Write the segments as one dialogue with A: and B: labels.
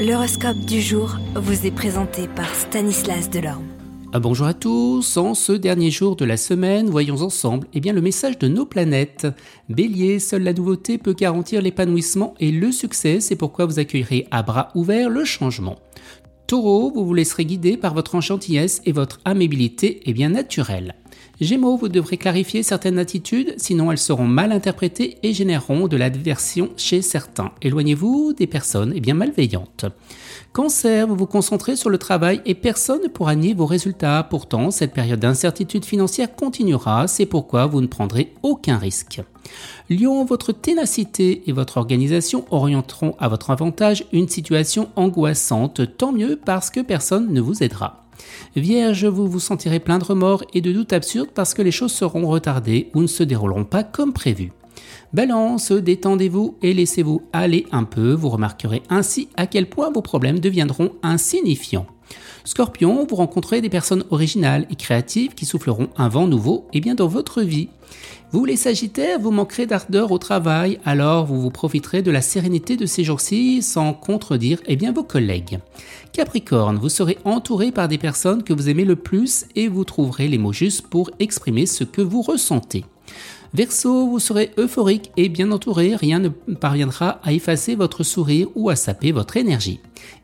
A: L'horoscope du jour vous est présenté par Stanislas Delorme.
B: Ah, bonjour à tous, en ce dernier jour de la semaine, voyons ensemble eh bien, le message de nos planètes. Bélier, seule la nouveauté peut garantir l'épanouissement et le succès, c'est pourquoi vous accueillerez à bras ouverts le changement. Taureau, vous vous laisserez guider par votre enchantillesse et votre amabilité est bien naturelle. Gémeaux, vous devrez clarifier certaines attitudes, sinon elles seront mal interprétées et généreront de l'adversion chez certains. Éloignez-vous des personnes et bien malveillantes. Cancer, vous vous concentrez sur le travail et personne ne pourra nier vos résultats. Pourtant, cette période d'incertitude financière continuera, c'est pourquoi vous ne prendrez aucun risque. Lion, votre ténacité et votre organisation orienteront à votre avantage une situation angoissante, tant mieux parce que personne ne vous aidera. Vierge, vous vous sentirez plein de remords et de doutes absurdes parce que les choses seront retardées ou ne se dérouleront pas comme prévu. Balance, détendez-vous et laissez-vous aller un peu, vous remarquerez ainsi à quel point vos problèmes deviendront insignifiants. Scorpion, vous rencontrez des personnes originales et créatives qui souffleront un vent nouveau et bien dans votre vie. Vous les Sagittaires, vous manquerez d'ardeur au travail, alors vous vous profiterez de la sérénité de ces jours-ci sans contredire eh bien, vos collègues. Capricorne, vous serez entouré par des personnes que vous aimez le plus et vous trouverez les mots justes pour exprimer ce que vous ressentez. Verseau, vous serez euphorique et bien entouré, rien ne parviendra à effacer votre sourire ou à saper votre énergie.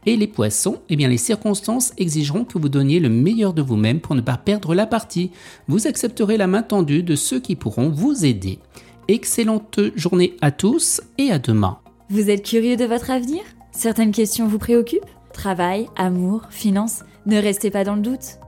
B: Et les poissons, eh bien les circonstances exigeront que vous donniez le meilleur de vous-même pour ne pas perdre la partie. Vous accepterez la main tendue de ceux qui pourront vous aider. Excellente journée à tous et à demain.
C: Vous êtes curieux de votre avenir? Certaines questions vous préoccupent? Travail, amour, finances? Ne restez pas dans le doute.